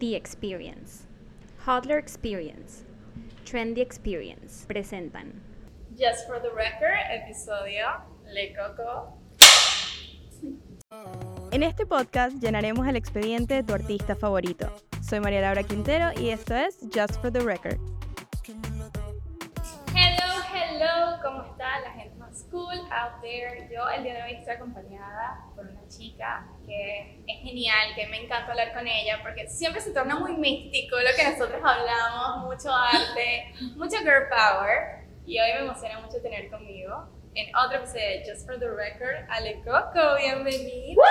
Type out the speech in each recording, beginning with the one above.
The Experience, Hodler Experience, Trendy Experience presentan Just for the record, episodio Le Coco. En este podcast llenaremos el expediente de tu artista favorito. Soy María Laura Quintero y esto es Just for the Record. Hello, hello, ¿cómo está la gente más cool out there? Yo el día de hoy estoy acompañada por una chica que es genial, que me encanta hablar con ella porque siempre se torna muy místico lo que nosotros hablamos, mucho arte, mucho girl power y hoy me emociona mucho tener conmigo en otro episodio de Just for the Record, Ale Coco, bienvenida.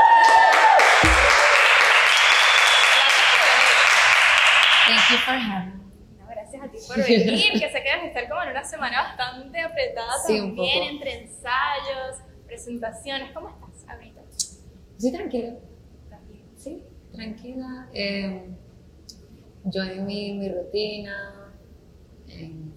Thank you for having me. No, gracias a ti por venir, que sé que vas a estar como en una semana bastante apretada Sí, también, entre ensayos, presentaciones. ¿Cómo estás ahorita? Sí, tranquila. También. Sí, tranquila. Eh, yo en mi, mi rutina, en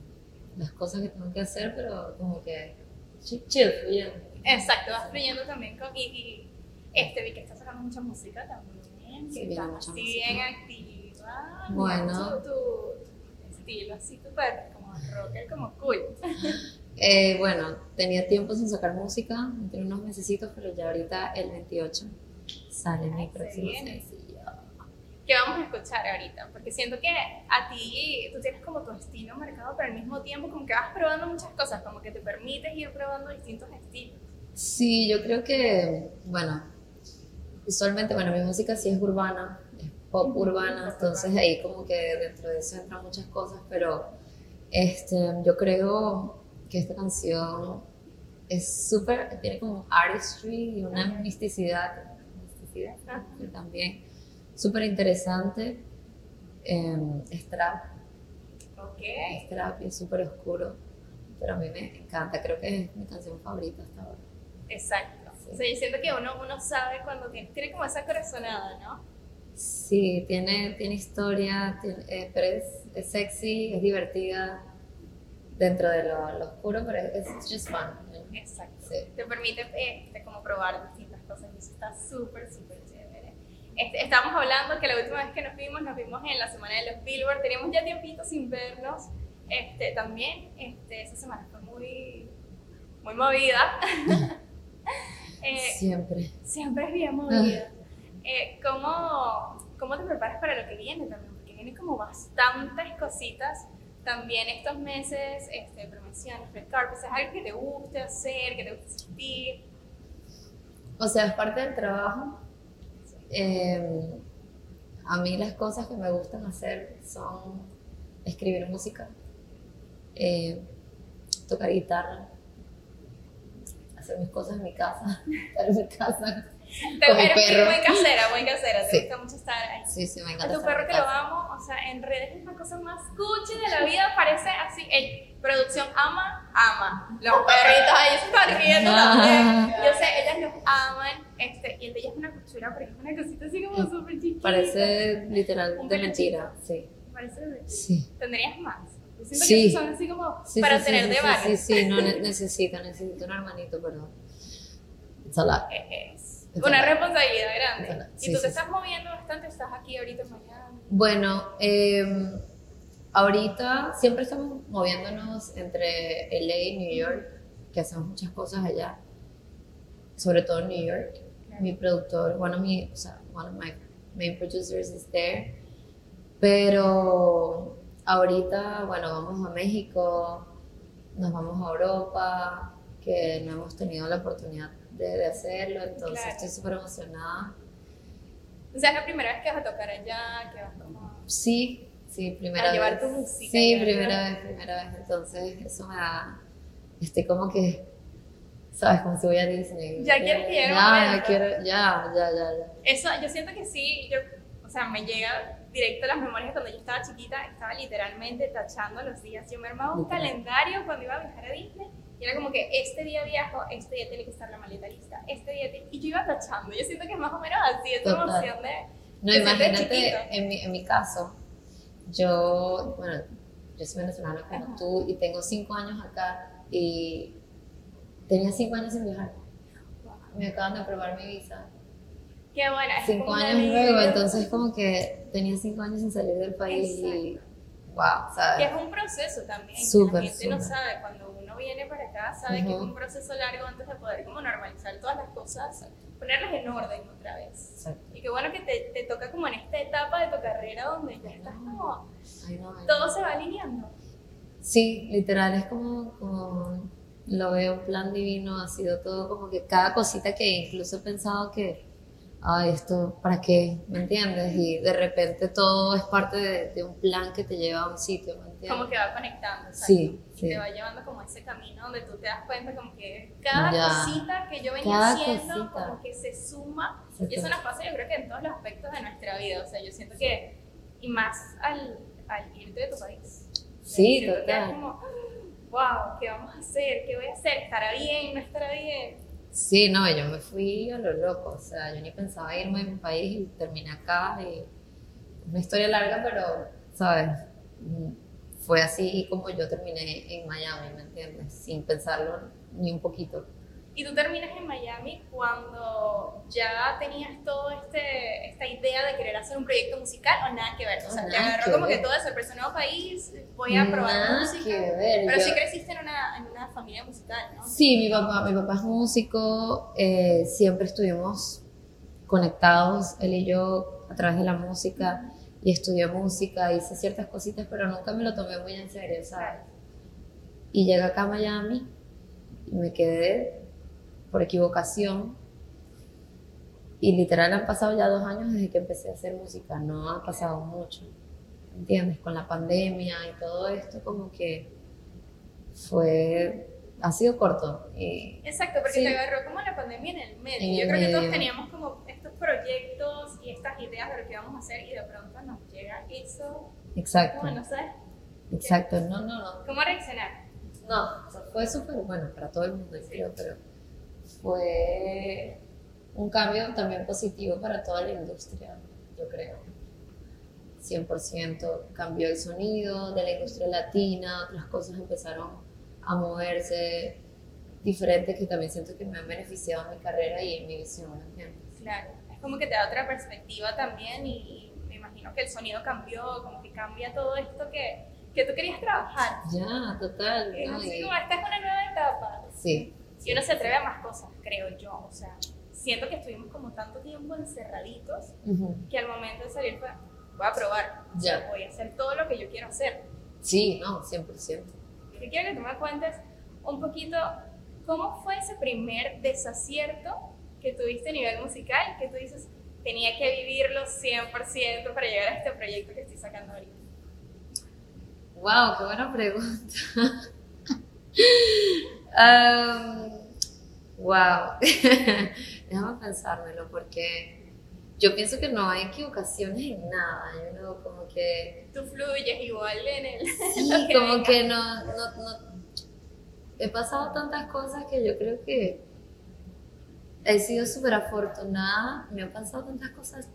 las cosas que tengo que hacer, pero como que chill, chill fluyendo. Exacto, vas fluyendo también con... Y, y, este, vi que estás sacando mucha música también, Sí, estás así música. bien activa. Bueno. Tu, tu estilo así súper como rocker, como cool. Eh, bueno, tenía tiempo sin sacar música, entre unos mesecitos, pero ya ahorita el 28 sale mi próximo sencillo. ¿Qué vamos a escuchar ahorita? Porque siento que a ti, tú tienes como tu estilo marcado, pero al mismo tiempo como que vas probando muchas cosas, como que te permites ir probando distintos estilos. Sí, yo creo que, bueno, usualmente, bueno, mi música sí es urbana, es pop urbana, entonces ahí como que dentro de eso entran muchas cosas, pero este, yo creo que esta canción es súper, tiene como artistry y una misticidad, misticidad que también súper interesante, eh, es trap, Ok. es trap y es súper oscuro, pero a mí me encanta, creo que es mi canción favorita hasta ahora. Exacto. Sí. O sea, yo siento que uno, uno sabe cuando tiene, tiene como esa corazonada, ¿no? Sí, tiene, tiene historia, tiene- eh, pero es, es sexy, es divertida dentro de lo, lo oscuro, pero es just fun. Exacto. Sí. Te permite este, como probar distintas cosas y eso está súper, súper chévere. Este, estábamos hablando que la última vez que nos vimos, nos vimos en la semana de los Billboard, teníamos ya tiempito sin vernos. Este, también este, esa semana fue muy, muy movida. Eh, Siempre. Siempre es bien movida. Eh, ¿cómo, ¿Cómo te preparas para lo que viene también? Porque viene como bastantes cositas también estos meses, este, promociones, red carpets, ¿es algo que te guste hacer, que te guste asistir? O sea, es parte del trabajo. Eh, a mí las cosas que me gustan hacer son escribir música, eh, tocar guitarra, hacer mis cosas en mi casa, estar en mi casa. Te, eres perro. muy casera, muy casera, te Sí. gusta mucho estar ahí. Sí, sí, me A encanta. tu estar en perro que lo amo, o sea, en redes es la cosa más cuchi de la vida, parece así, producción ama, ama, los perritos, ahí se están riendo también, yo sé, ellas los aman, este, y el de ella es una cuchura, porque es una cosita así como súper chiquita. Parece literal Un de mentira, sí. Parece de- Sí. ¿Tendrías más? Yo siento Sí. que son así como Sí, para sí, tener sí, de varios. Sí, sí, no ne- necesito, necesito un hermanito, pero. A. Es Es una responsabilidad grande. Y tú sí, te estás moviendo bastante, estás aquí ahorita en Miami. Bueno, eh, ahorita siempre estamos moviéndonos entre LA y New York, que hacemos muchas cosas allá, sobre todo en New York. Mi productor, one of, my, o sea, one of my main producers is there. Pero ahorita, bueno, vamos a México, nos vamos a Europa, que no hemos tenido la oportunidad de, de hacerlo, entonces Claro. estoy súper emocionada. O sea, es la primera vez que vas a tocar allá, que vas como... Sí, sí, primera A llevar vez. tu música Sí, ya, primera ¿no? vez, primera vez. Entonces, eso me da. Estoy como que. ¿Sabes? Como si voy a Disney. Ya quieres que llegue Ya, ya momento. quiero. Ya, ya, ya, ya. Eso, yo siento que sí, yo, o sea, me llega directo a las memorias cuando yo estaba chiquita, estaba literalmente tachando los días. Yo me armaba un calendario cuando iba a viajar a Disney y era como que este día viajo, este día tiene que estar la maleta lista, este día tiene... Y yo iba tachando. Yo siento que es más o menos así, esa Total. emoción de... No, imagínate, en mi, en mi caso, yo, bueno, yo soy venezolana como Ajá. tú y tengo cinco años acá y tenía cinco años sin viajar. Me acaban de aprobar mi visa Qué buena. es cinco una años luego, entonces como que tenía cinco años sin salir del país y wow, Que ¿sabes? es un proceso también. que Súper, la gente no súper. sabe. Cuando uno viene para acá, sabe que es un proceso largo antes de poder como normalizar todas las cosas, ponerlas en orden otra vez. Exacto. Y qué bueno que te, te toca como en esta etapa de tu carrera donde ya estás como, Ay, no, ay, todo no. se va alineando. Sí, literal, es como, como lo veo, un plan divino, ha sido todo como que cada cosita que incluso he pensado que, ay, esto, ¿para qué? ¿Me entiendes? Y de repente todo es parte de, de un plan que te lleva a un sitio, ¿me entiendes? Como que va conectando, exacto. Sí, Y sí. te va llevando como ese camino donde tú te das cuenta como que cada Ya. cosita que yo venía Cada haciendo cosita. como que se suma y Exacto. eso nos pasa yo creo que en todos los aspectos de nuestra vida, o sea, yo siento que, y más al, al irte de tu país. Sí, Siento que es total. como, wow, ¿qué vamos a hacer? ¿Qué voy a hacer? ¿Estará bien? ¿No estará bien? Sí, no, yo me fui a lo loco, o sea, yo ni pensaba irme de mi país y terminé acá y una historia larga, pero, ¿sabes? Mm, Fue así como yo terminé en Miami, ¿me entiendes? Sin pensarlo ni un poquito. Y tú terminas en Miami cuando ya tenías todo este esta idea de querer hacer un proyecto musical o nada que ver. O sea, te agarró que como que ver. todo de sorpresa, nuevo país, voy a probar Nada música. que ver, Pero yo- sí creciste en una, en una familia musical, ¿no? Sí, mi papá, mi papá es músico, eh, siempre estuvimos conectados, él y yo, a través de la música, y estudié música, hice ciertas cositas, pero nunca me lo tomé muy en serio, ¿sabes? Y llegué acá a Miami y me quedé por equivocación. Y literal han pasado ya dos años desde que empecé a hacer música, no ha pasado mucho, ¿entiendes? Con la pandemia y todo esto, como que fue, ha sido corto. Exacto, porque Sí. te agarró como la pandemia en el medio. En Yo el creo que todos medio. teníamos como estos proyectos y estas ideas de lo que íbamos a hacer y de pronto nos llega eso. exacto, Como no sabes exacto, no, no, no. cómo reaccionar. No, fue súper bueno para todo el mundo, yo creo, pero fue un cambio también positivo para toda la industria, yo creo. 100% cambió el sonido de la industria latina, otras cosas empezaron a moverse diferentes que también siento que me han beneficiado en mi carrera y en mi visión, ¿me entiendes? Claro, es como que te da otra perspectiva también y, me imagino que el sonido cambió, como que cambia todo esto que, que tú querías trabajar. Ya, total. Es así como, esta es una nueva etapa. sí. Y uno se atreve a más cosas, creo yo. O sea, siento que estuvimos como tanto tiempo encerraditos Ujú. que al momento de salir fue, voy a probar. O sea, Ya. voy a hacer todo lo que yo quiero hacer. Sí, no, 100%. Yo quiero que tú me cuentes un poquito cómo fue ese primer desacierto que tuviste a nivel musical, que tú dices, tenía que vivirlo 100% para llegar a este proyecto que estoy sacando ahorita. Wow, qué buena pregunta. Um, wow. Déjame pensármelo porque yo pienso que no hay equivocaciones en nada. No, como que. Tú fluyes igual en el... Sí, que como venga. que no, no, no. He pasado tantas cosas que yo creo que he sido súper afortunada. Me han pasado tantas cosas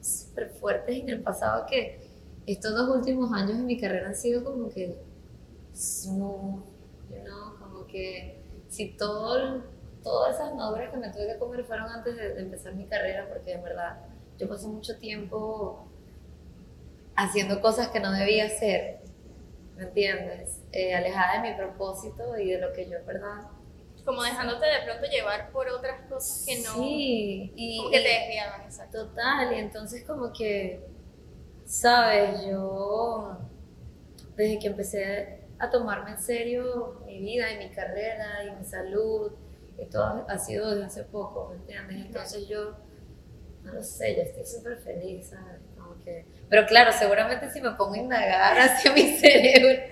súper fuertes en el pasado que estos dos últimos años de mi carrera han sido como que smooth, you know, como que si todo, todas esas maduras que me tuve que comer fueron antes de, de empezar mi carrera, porque en verdad yo pasé mucho tiempo haciendo cosas que no debía hacer, ¿me entiendes? Eh, alejada de mi propósito y de lo que yo verdad... Como dejándote de pronto llevar por otras cosas que no... Sí, y, Como que te desviaban, exacto. Total, y entonces como que, sabes, yo desde que empecé a tomarme en serio mi vida y mi carrera y mi salud, todo ha sido desde hace poco, ¿me entiendes? Entonces yo, no lo sé, yo estoy súper feliz, ¿sabes? Que, pero claro, seguramente si me pongo a indagar hacia mi cerebro,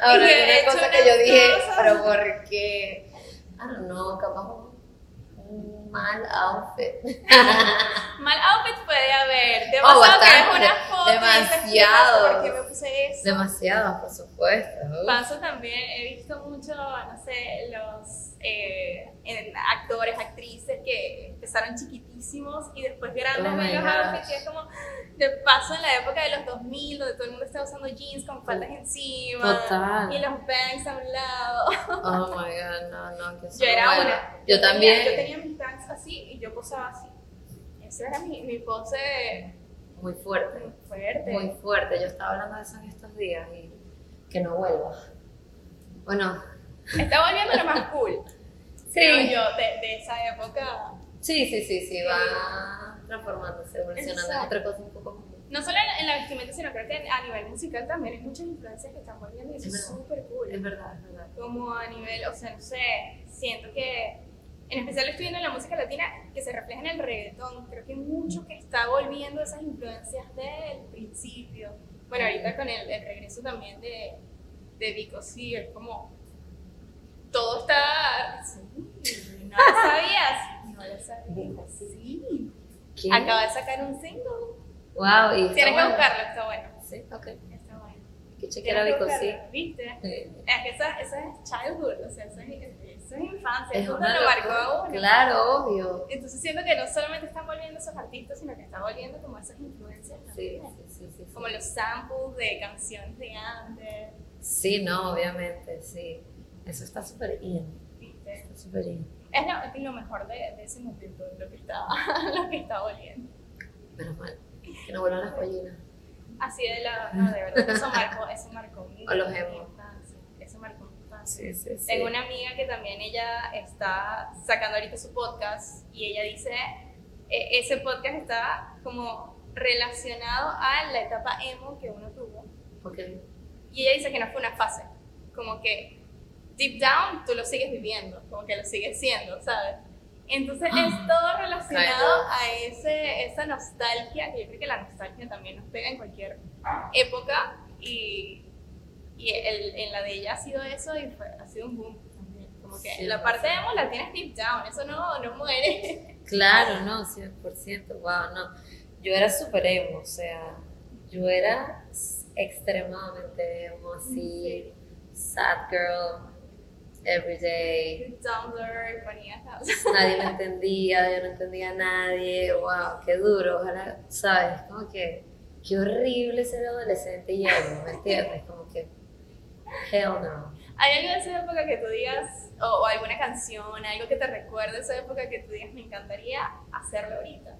habrá Y he alguna hecho cosa que yo dije, cosas. pero ¿por qué? I don't know, capaz un, mal outfit. Mal outfit puede haber. Te ha Oh, pasado que bastante. una foto y dices, ¿qué Demasiado. ¿Por qué me puse eso? Demasiado, por supuesto. Paso también, he visto mucho, no sé, los eh, actores, actrices que empezaron chiquitísimos y después grandes Oh los outfits y es como, de paso en la época de los 2000, donde todo el mundo estaba usando jeans con faldas encima Total. y los bangs a un lado. Oh my god, no, no, que Yo era bueno. una. Yo también. yo tenía mis bangs así y yo posaba así. Eso Esa era mi, mi pose Muy fuerte. muy fuerte. Muy fuerte. Yo estaba hablando de eso en estos días y que no vuelva. Bueno, Está volviendo lo más cool. Creo yo, de, de esa época. Sí, sí, sí, sí, va transformándose, evolucionando Exacto. otra cosa un poco más. No solo en, la vestimenta, sino creo que a nivel musical también hay muchas influencias que están volviendo y eso Es súper cool. Es verdad, es verdad. como a nivel, o sea, no sé, siento que, en especial estoy viendo en la música latina, que se refleja en el reggaetón. Creo que mucho que está volviendo esas influencias del principio. Bueno, ahorita con el, el regreso también de, de Vico, sí, es como, todo está, sí, no lo sabías, no lo sabías, sí. ¿Qué? Acaba de sacar un single. Wow, y Tienes que bueno. buscarlo, está bueno. Sí, ok. Está bueno. Que chequear a que Vico, sí. ¿Viste? Sí. Es que esa, esa es childhood, o sea, eso es, es infancia, Es una lo marcó a uno. Claro, obvio. Entonces siento que no solamente están volviendo esos artistas, sino que están volviendo como esas influencias Sí, también. sí, sí. Como los samples de canciones de antes, Sí, no, obviamente, sí. Eso está súper. ¿viste? Está súper in. Es lo, es lo mejor de, de ese momento, lo que está, lo que está volviendo. Menos mal. Que no vuelvan las pollinas. Así de la, no, de verdad, eso marcó, eso marcó O los mi emo. infancia, eso marcó mi infancia. Sí, sí, sí. Tengo una amiga que también ella está sacando ahorita su podcast y ella dice, eh, ese podcast está como relacionado a la etapa emo que uno tuvo. Porque Y ella dice que no fue una fase, como que deep down tú lo sigues viviendo, como que lo sigues siendo, ¿sabes? Entonces es todo relacionado a ese, esa nostalgia, que yo creo que la nostalgia también nos pega en cualquier época y, y el- en la de ella ha sido eso y fue, ha sido un boom. Como que Sí, la parte de emo la tienes deep down, eso no, no muere. Claro, no, 100%, wow, no. Yo era súper emo, o sea, yo era extremadamente emo, así, sad girl, everyday. Tumblr, ponías Nadie me entendía, yo no entendía a nadie, wow, qué duro, ojalá, ¿sabes? Como que, qué horrible ser adolescente y emo, ¿me entiendes? Como que, hell no. ¿Hay algo de esa época que tú digas, o, o alguna canción, algo que te recuerde esa época que tú digas, me encantaría hacerlo ahorita?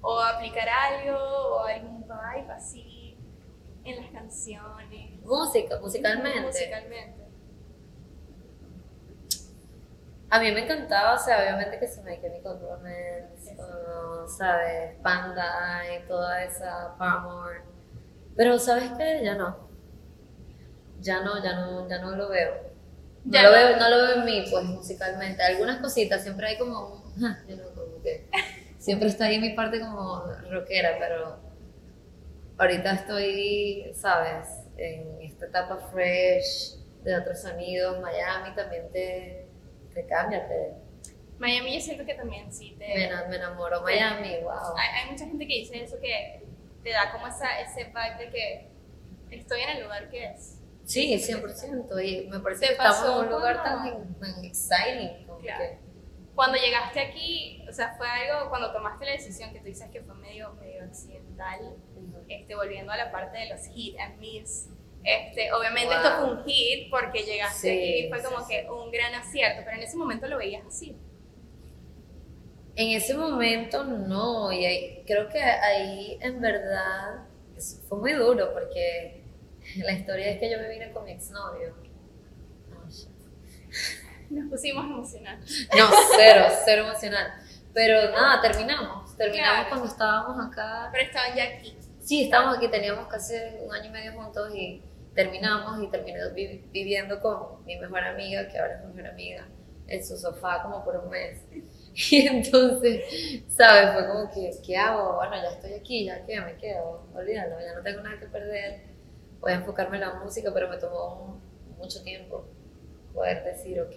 O aplicar algo, o algún vibe así en las canciones. Música, musicalmente. Musicalmente. A mí me encantaba, o sea, obviamente que se me Chemical Romance, o, ¿sabes? Panda y toda esa Paramore. Pero, ¿sabes qué? Ya no. Ya no, ya no, ya no lo veo. No Ya lo no. veo, no lo veo en mí, pues, musicalmente. Algunas cositas, siempre hay como como que siempre está ahí mi parte como rockera, pero ahorita estoy, ¿sabes? En esta etapa fresh, de otros sonidos. Miami también te, te cambia, te, Miami yo siento que también sí te... me, me enamoró Miami, wow. Hay, hay mucha gente que dice eso que te da como esa, ese vibe de que estoy en el lugar que es. Sí, 100%, y me parece ¿Te que estamos en un lugar tan, tan exciting, como Claro. que, Cuando llegaste aquí, o sea, fue algo, cuando tomaste la decisión que tú dices que fue medio, medio accidental, este, volviendo a la parte de los hit and miss. Este, obviamente Wow. esto fue un hit porque llegaste Sí, aquí y fue sí, como sí. que un gran acierto, pero en ese momento lo veías así. En ese momento no, y ahí- creo que ahí en verdad fue muy duro porque la historia es que yo me vine con mi exnovio. Nos pusimos emocionales. No, cero, cero emocional. Pero nada, terminamos. Terminamos Claro. cuando estábamos acá. Pero estaban ya aquí. Sí, estábamos aquí, teníamos casi un año y medio juntos y terminamos y terminé vi- viviendo con mi mejor amiga, que ahora es mi mejor amiga, en su sofá como por un mes. Y entonces, ¿sabes? Fue como que, ¿qué hago? Bueno, ya estoy aquí, ya que me quedo, olvídalo, ya no tengo nada que perder. Voy a enfocarme en la música, pero me tomó mucho tiempo poder decir, ok,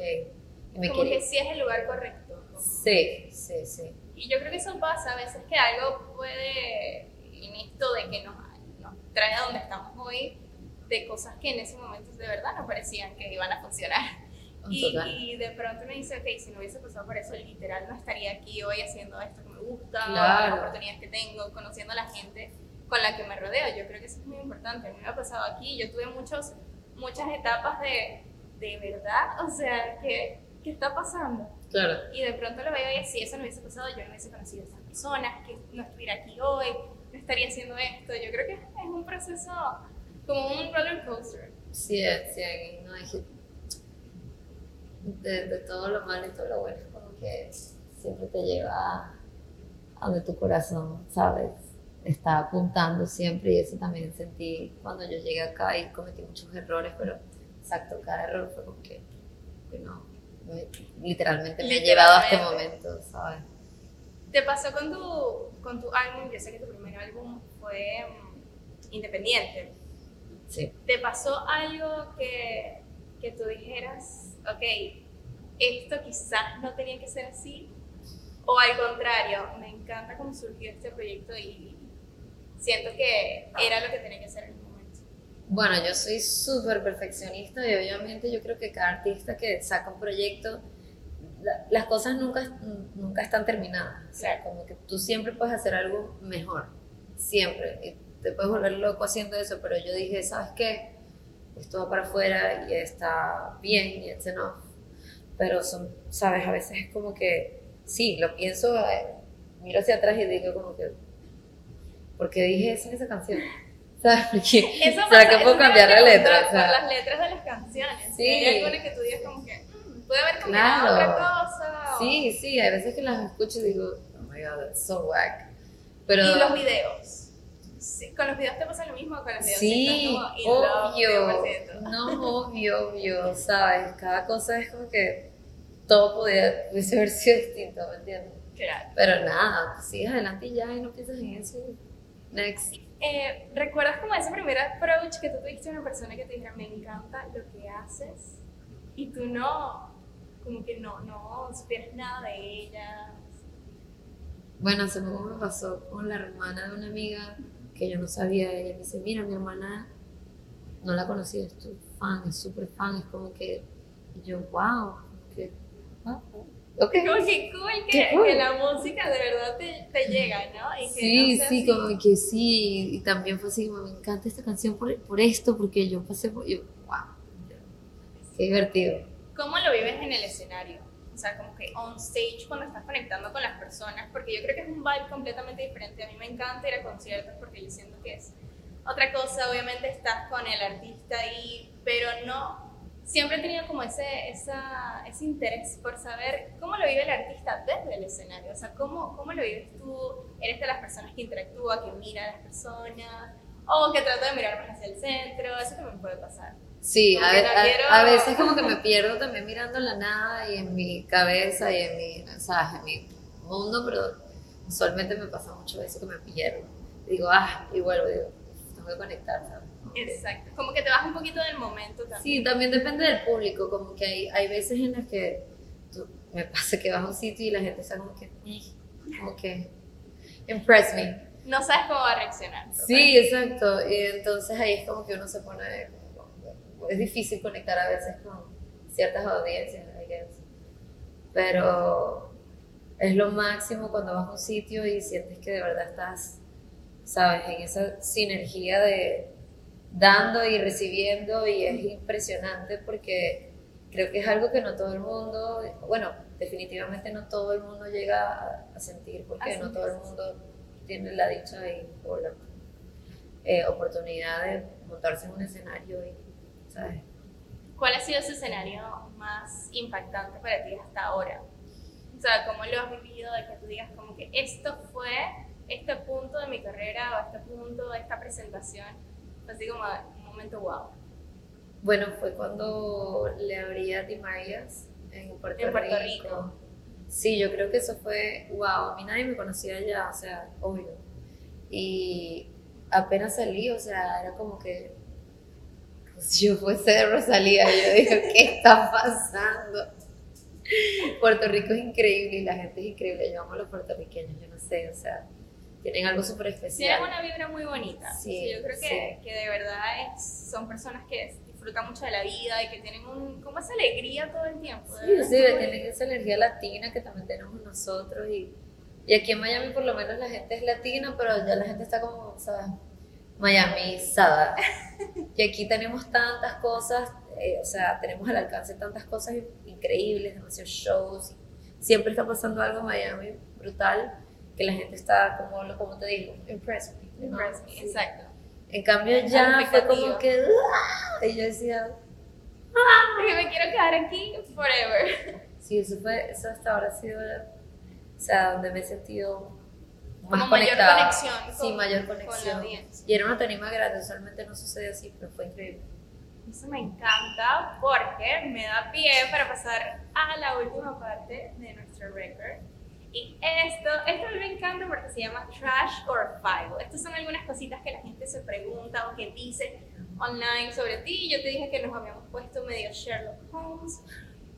y me como que sí es el lugar correcto. como- Sí, sí, sí. Y yo creo que eso pasa a veces que algo puede, en esto de que nos, nos trae a donde estamos hoy, de cosas que en ese momento de verdad no parecían que iban a funcionar. Y, y de pronto me dice, ok, si no hubiese pasado por eso, literal no estaría aquí hoy haciendo esto que me gusta, Claro. las oportunidades que tengo, conociendo a la gente con la que me rodeo. Yo creo que eso es muy importante. A mí me ha pasado aquí, yo tuve muchos, muchas etapas de, de verdad, o sea, ¿qué, ¿qué está pasando? Claro. Y de pronto lo veo y si eso no hubiese pasado, yo no hubiese conocido a esa persona. personas, que no estuviera aquí hoy, no estaría haciendo esto. Yo creo que es un proceso como un roller coaster. Sí, sí, no, hay de, de, todo lo malo y todo lo bueno, como que siempre te lleva a donde tu corazón, ¿sabes? Está apuntando siempre y eso también sentí cuando yo llegué acá y cometí muchos errores, pero exacto, cada error fue como que, no, literalmente me ha llevado a este momento, ¿sabes? ¿Te pasó con tu, con tu álbum? Yo sé que tu primer álbum fue mm, independiente. Sí. ¿Te pasó algo que, que tú dijeras, ok, esto quizás no tenía que ser así? O al contrario, me encanta cómo surgió este proyecto y siento que era lo que tenía que ser en el momento. Bueno, yo soy súper perfeccionista y obviamente yo creo que cada artista que saca un proyecto, las cosas nunca, nunca están terminadas. O sea, como que tú siempre puedes hacer algo mejor, siempre. Y te puedes volver loco haciendo eso, pero yo dije, ¿sabes qué? Esto va para afuera y está bien y it's enough. Pero son, ¿sabes? A veces es como que sí, lo pienso, eh, miro hacia atrás y digo como que, ¿por qué dije eso en esa canción? ¿Sabes? Porque, eso ¿será que puedo cambiar la letra? Por las letras de las canciones. Sí. Hay algunas que tú digas como que, mm, puede haber cambiado claro. otra cosa. Sí, sí, hay veces que las escucho y digo, oh my god, that's so whack. Pero, y los videos. Sí, con los videos te pasa lo mismo con los videos. Sí, obvio. No, obvio, obvio, ¿sabes? Cada cosa es como que todo podía, pudiese haber sido distinto, ¿me entiendes? Claro. Pero nada, pues sigues adelante y ya y no piensas en eso. Next. Eh, ¿Recuerdas como ese primer approach que tú tuviste a una persona que te dijera, me encanta lo que haces? Y tú no, como que no, no supieras nada de ella. Bueno, hace poco me pasó con la hermana de una amiga que yo no sabía. Ella me dice, mira, mi hermana no la conocí, es tu fan, es súper fan. Es como que, y yo, wow, que Okay. Como que cool que, que, la música de verdad te, te llega, ¿no? Y que sí, no sí, como que sí. Y también fue así, como me encanta esta canción por, por esto, porque yo pasé por. Yo, wow, qué divertido. ¿Cómo lo vives en el escenario? O sea, como que on stage cuando estás conectando con las personas, porque yo creo que es un vibe completamente diferente. A mí me encanta ir a conciertos porque yo siento que es otra cosa. Obviamente estás con el artista ahí, pero no siempre he tenido como ese, esa, ese interés por saber cómo lo vive el artista desde el escenario, o sea, cómo, cómo lo vives tú, eres de las personas que interactúa, que mira a las personas, o que trata de mirar más hacia el centro, eso también puede pasar. Sí, a, a, veces como que me pierdo también mirando la nada y en mi cabeza y en mi, ¿sabes? en mi mundo, pero usualmente me pasa mucho eso que me pierdo. Digo, ah, y vuelvo, digo, tengo que conectar, ¿sabes? Exacto, como que te vas un poquito del momento también. Sí, también depende del público, como que hay, hay veces en las que me pasa que vas a un sitio y la gente está como que, como que, impress me. No sabes cómo va a reaccionar. Sí, exacto, y entonces ahí es como que uno se pone, es difícil conectar a veces con ciertas audiencias, I guess. pero es lo máximo cuando vas a un sitio y sientes que de verdad estás, sabes, en esa sinergia de dando y recibiendo y es impresionante porque creo que es algo que no todo el mundo, bueno, definitivamente no todo el mundo llega a, sentir porque no todo el mundo tiene la dicha y, o la eh, oportunidad de montarse en un escenario y, ¿sabes? ¿Cuál ha sido ese escenario más impactante para ti hasta ahora? O sea, ¿cómo lo has vivido de que tú digas como que esto fue este punto de mi carrera o este punto de esta presentación Así como un momento wow. Bueno, fue cuando le abrí a Marias en Puerto, Rico. Sí, yo creo que eso fue wow. A mí nadie me conocía ya, o sea, obvio. Y apenas salí, o sea, era como que pues, si yo fuese de Rosalía, yo dije, ¿qué está pasando? Puerto Rico es increíble y la gente es increíble. Yo amo a los puertorriqueños, yo no sé, o sea, tienen algo súper especial. Tienen una vibra muy bonita. Sí, yo creo que, que de verdad es, son personas que disfrutan mucho de la vida y que tienen un, como esa alegría todo el tiempo. Sí, sí, tienen esa energía latina que también tenemos nosotros y, y aquí en Miami por lo menos la gente es latina, pero ya la gente está como, ¿sabes? Miamizada. y aquí tenemos tantas cosas, eh, o sea, tenemos al alcance tantas cosas increíbles, demasiados shows, siempre está pasando algo en Miami brutal que la gente está, como, como te digo, impressed. ¿no? Impress me, Sí. exacto. En cambio ya fue como que, "Ah", y yo decía, Porque me quiero quedar aquí forever. sí, eso fue, eso hasta ahora ha sido, o sea, donde me he sentido más Como mayor conectada. conexión Sí, con- mayor con la conexión. y era una tarima grande, usualmente no sucede así, pero fue increíble. Eso me encanta porque me da pie para pasar a la última parte de nuestro record. Y esto, esto me encanta porque se llama Trash or File. Estas son algunas cositas que la gente se pregunta o que dice online sobre ti. Yo te dije que nos habíamos puesto medio Sherlock Holmes.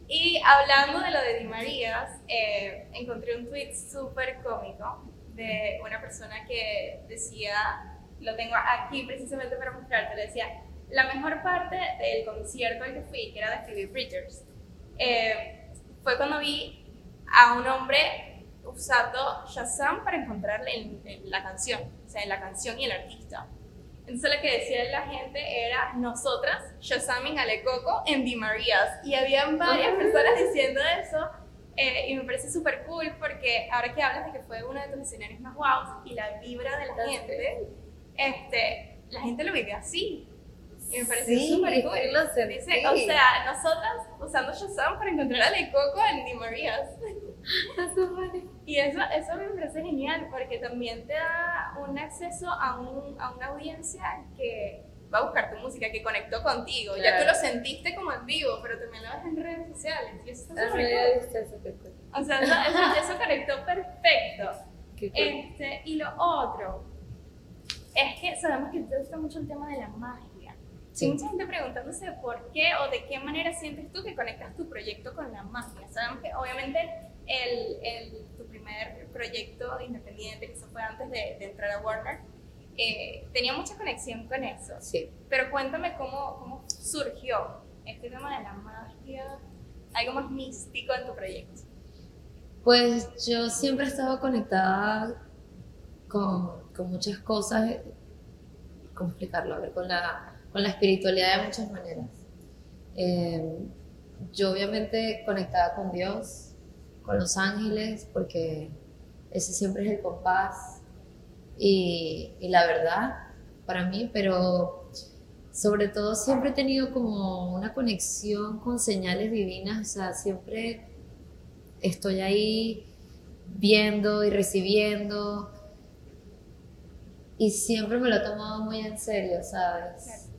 Y hablando de lo de Di Marías, eh, encontré un tweet súper cómico de una persona que decía, lo tengo aquí precisamente para mostrarte, le decía, la mejor parte del concierto al que fui, que era de Phoebe Bridgers, eh, fue cuando vi a un hombre usando Shazam para encontrarle en, en la canción, o sea, en la canción y el artista. Entonces lo que decía la gente era nosotras Shazaming a Le Coco en Di Marías y habían varias Ah. personas diciendo eso eh, y me parece súper cool porque ahora que hablas de que fue uno de tus escenarios más guau y la vibra de la gente, este, la gente lo vive así. Y me parece Sí, súper cool. lo. Dice, o sea, nosotras usando Shazam para encontrar a Le Coco en Di Marías. Y eso, eso me parece genial porque también te da un acceso a, un, a una audiencia que va a buscar tu música, que conectó contigo. Ya tú Claro. lo sentiste como en vivo, pero también lo ves en redes sociales. Y eso está había cool. O sea, eso, eso- eso conectó perfecto. Cool. Este, y lo otro es que sabemos que te gusta mucho el tema de la magia. Sí. Hay mucha gente preguntándose por qué o de qué manera sientes tú que conectas tu proyecto con la magia. Sabemos que obviamente el, el- tu primer proyecto independiente, que eso fue antes de, de entrar a Warner, eh, tenía mucha conexión con eso. Sí. Pero cuéntame cómo, cómo surgió este tema de la magia, algo más místico en tu proyecto. Pues yo siempre he estado conectada con, con muchas cosas, ¿cómo explicarlo? A ver, con la, con la espiritualidad de muchas maneras. Eh, yo obviamente conectada con Dios, con los ángeles, porque ese siempre es el compás. Y, y la verdad para mí, pero sobre todo siempre he tenido como una conexión con señales divinas, o sea, siempre estoy ahí viendo y recibiendo. Y siempre me lo he tomado muy en serio, ¿sabes?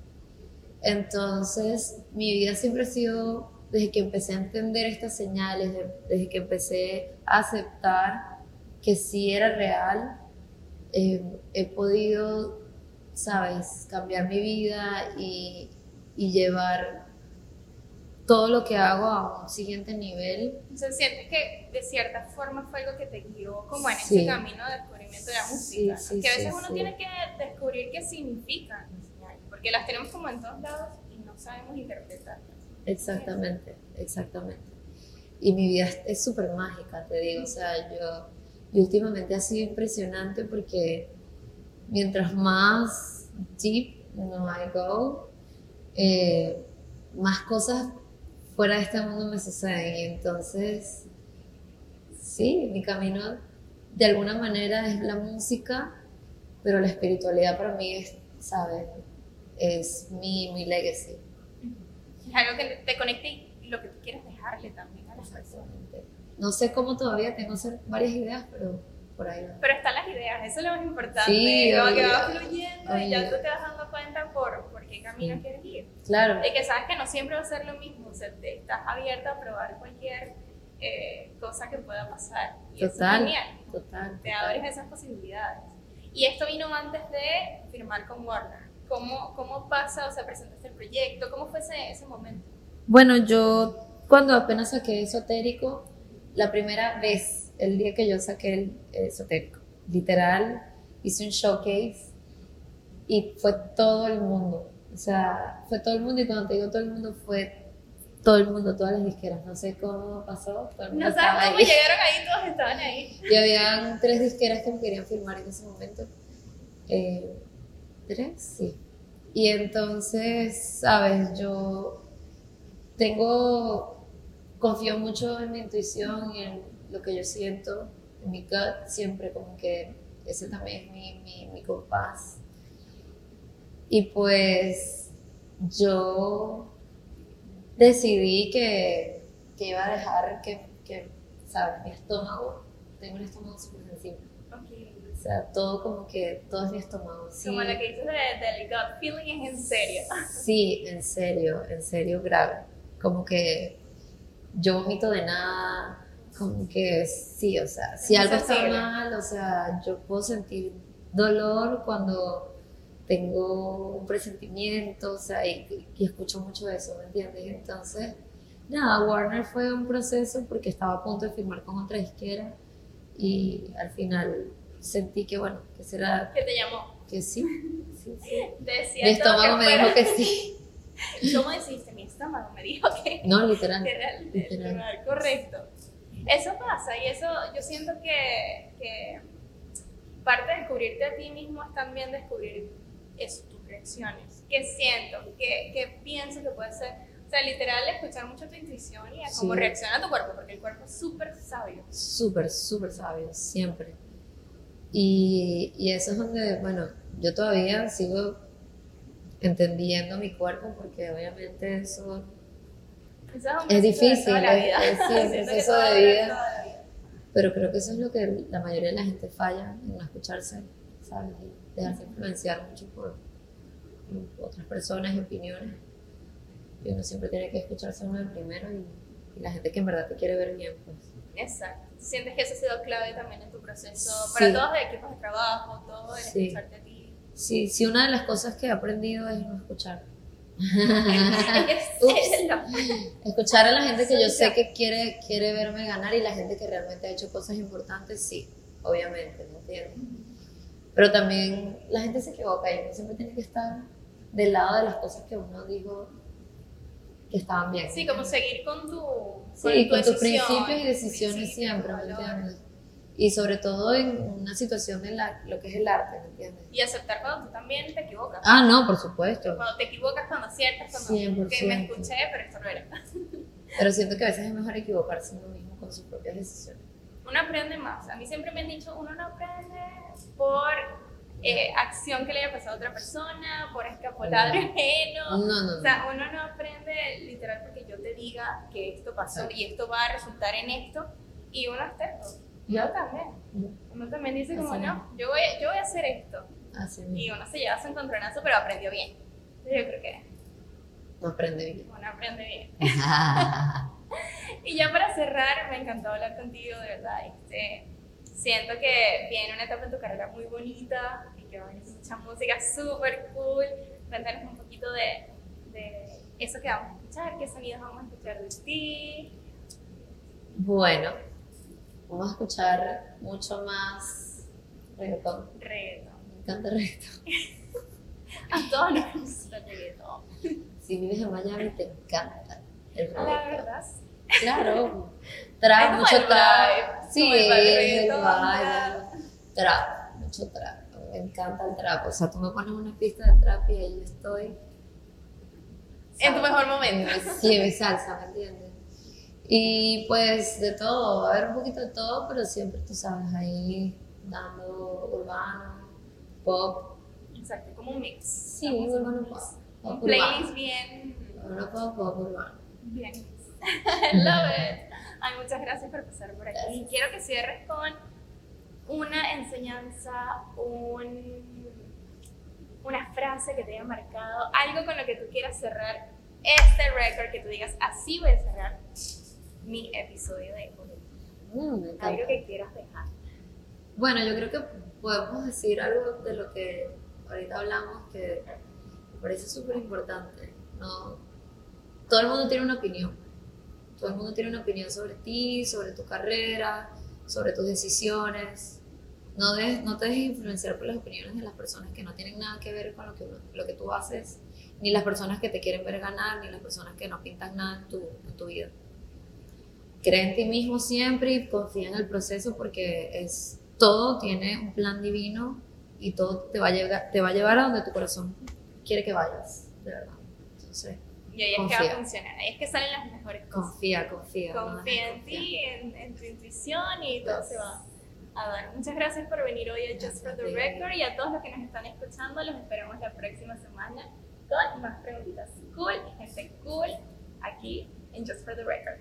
Entonces, mi vida siempre ha sido, desde que empecé a entender estas señales, de- desde que empecé a aceptar que sí era real, eh, he podido, ¿sabes?, cambiar mi vida y, y llevar todo lo que hago a un siguiente nivel. Entonces sientes que de cierta forma fue algo que te guió como en Sí. ese camino de descubrimiento de la música. ¿no? Sí, sí, que a veces uno tiene que descubrir qué significan las señales, porque las tenemos como en todos lados y no sabemos interpretarlas. Exactamente, exactamente. Y mi vida es- súper mágica, te digo. O sea, yo y últimamente ha sido impresionante porque mientras más deep no I go, eh, más cosas fuera de este mundo me suceden. Y entonces, sí, mi camino de alguna manera es la música, pero la espiritualidad para mí es, ¿sabes? Es mi, mi legacy. Es algo que te conecte y lo que tú quieres dejarle también a las personas. No sé cómo todavía tengo varias ideas, pero por ahí va. Pero están las ideas, eso es lo más importante. Sí, como que va fluyendo y ya tú te vas dando cuenta por, por qué camino Sí. quieres ir. Claro, De que sabes que no siempre va a ser lo mismo, o sea, te estás abierta a probar cualquier eh, cosa que pueda pasar. Y eso es total, genial. total. te total. abres esas posibilidades. Y esto vino antes de firmar con Warner. ¿Cómo, cómo pasa, o sea, presentaste el proyecto? ¿Cómo fue ese, ese momento? Bueno, yo cuando apenas saqué esotérico, la primera vez, el día que yo saqué el esotérico, literal, hice un showcase y fue todo el mundo. O sea, fue todo el mundo y cuando te digo todo el mundo fue todo el mundo, todas las disqueras. No sé cómo pasó. Todo el mundo No sabes cómo ahí. llegaron ahí, todos estaban ahí. Y habían tres disqueras que me querían firmar en ese momento. Eh, Sí. Y entonces, sabes, yo tengo, confío mucho en mi intuición y en lo que yo siento. mi gut siempre como que ese también es mi, mi, mi compás. Y pues yo decidí que, que iba a dejar que, que, ¿sabes? Mi estómago, tengo un estómago súper sensible. O sea, todo como que, todo es mi estómago. Sí, Como lo que dices de, del gut feeling es en serio. sí, en serio, en serio grave. Como que yo vomito de nada, como que sí, o sea, si algo está mal, o sea, yo puedo sentir dolor cuando tengo un presentimiento, o sea, y, y escucho mucho eso, ¿me entiendes? Entonces, nada, Warner fue un proceso porque estaba a punto de firmar con otra disquera y al final sentí que, bueno, que será, Que te llamó. que sí, sí, sí. Decía Mi estómago me dijo que sí. ¿Cómo deciste? Mi estómago me dijo que, No, literal. que era Literal. correcto. Eso pasa y eso yo siento que, que parte de descubrirte a ti mismo es también descubrir eso, tus reacciones. ¿Qué siento? ¿Qué, qué pienso que puede ser? O sea, literal, escuchar mucho tu intuición y a cómo Sí. reacciona tu cuerpo, porque el cuerpo es súper sabio. súper, súper sabio, siempre. Y, y eso es donde, bueno, yo todavía sigo entendiendo mi cuerpo porque obviamente eso Es de difícil, toda la es- vida. es- proceso de vida. toda la vida. Pero creo que eso es lo que la mayoría de la gente falla en no escucharse, ¿sabes? Y dejarse influenciar mucho por, otras personas y opiniones. Y uno siempre tiene que escucharse uno de primero y, y la gente que en verdad te quiere ver bien, pues. Exacto. ¿Sientes que eso ha sido clave también en tu proceso? Sí. Para todos los equipos de trabajo, todo el Sí. escucharte a ti. Sí, sí, una de las cosas que he aprendido es no escuchar. Escuchar a la gente que yo sé que quiere, quiere verme ganar y la gente que realmente ha hecho cosas importantes, sí, obviamente, ¿me entiendes? Pero también la gente se equivoca y uno siempre tiene que estar del lado de las cosas que uno dijo que estaban bien. Sí, como seguir con tu. Sí, tu con tus decisión, principios y decisiones siempre, ¿me entiendes? Y sobre todo en una situación de la, lo que es el arte, ¿me entiendes? Y aceptar cuando tú también te equivocas. Ah, no, por supuesto. Cuando te equivocas, cuando aciertas, cuando 100%. que me escuché, pero esto no era. Pero siento que a veces es mejor equivocarse uno mismo con sus propias decisiones. Uno aprende más. A mí siempre me han dicho, uno no aprende por eh, acción que le haya pasado a otra persona, por escapular ajeno. No, no. O sea, uno no aprende literal porque yo te diga que esto pasó y esto va a resultar en esto y uno es terco. Yo también. Uno también dice como, no, yo voy, yo voy a hacer esto. Así Y uno se lleva su encontronazo, pero aprendió bien. Yo creo que No aprende bien. uno aprende bien. Y ya para cerrar, me encantó hablar contigo, de verdad. Este, siento que viene una etapa en tu carrera muy bonita y que va a venir mucha música súper cool. Cuéntanos un poquito de, de eso que vamos a escuchar, qué sonidos vamos a escuchar de ti. Bueno, vamos a escuchar mucho más reggaetón. Reggaetón. Me encanta reggaetón. A todos nos gusta el reggaetón. Si vives en Miami, te encanta el La reggaetón. verdad, sí. Claro. Trap, mucho trap. Sí, como el vibe. Trap, mucho trap. Me encanta el trap. O sea, tú me pones una pista de trap y ahí yo estoy. En tu mejor momento. Sí, mi salsa, ¿me entiendes? Y pues de todo, va a haber un poquito de todo, pero siempre tú sabes, ahí dando urbano, pop, Exacto, como un mix. sí, urbano pop, pop Un urbano, playlist bien urbano pop, pop urbano. Bien. Love it. Ay, muchas gracias por pasar por aquí. Gracias. Quiero que cierres con una enseñanza, un, una frase que te haya marcado, algo con lo que tú quieras cerrar este record, que tú digas, así voy a cerrar mi episodio de hoy. Mm. Algo que quieras dejar. Bueno, yo creo que podemos decir algo de lo que ahorita hablamos que me parece súper importante. ¿no? Todo el mundo tiene una opinión. Todo el mundo tiene una opinión sobre ti, sobre tu carrera, sobre tus decisiones. No, des- no te dejes influenciar por las opiniones de las personas que no tienen nada que ver con lo que, lo que tú haces, ni las personas que te quieren ver ganar, ni las personas que no pintan nada en tu, en tu vida. Cree en ti mismo siempre y confía en el proceso porque es todo tiene un plan divino y todo te va a llegar, te va a llevar a donde tu corazón quiere que vayas, de verdad. Entonces, Y ahí es que va a funcionar, ahí es que salen las mejores cosas. confía, confía. Confía en ti, en, en tu intuición y todo Yes. se va Adoro. Muchas gracias por venir hoy a Just for the Record y a todos los que nos están escuchando. Los esperamos la próxima semana con más preguntitas cool gente cool aquí en Just for the Record.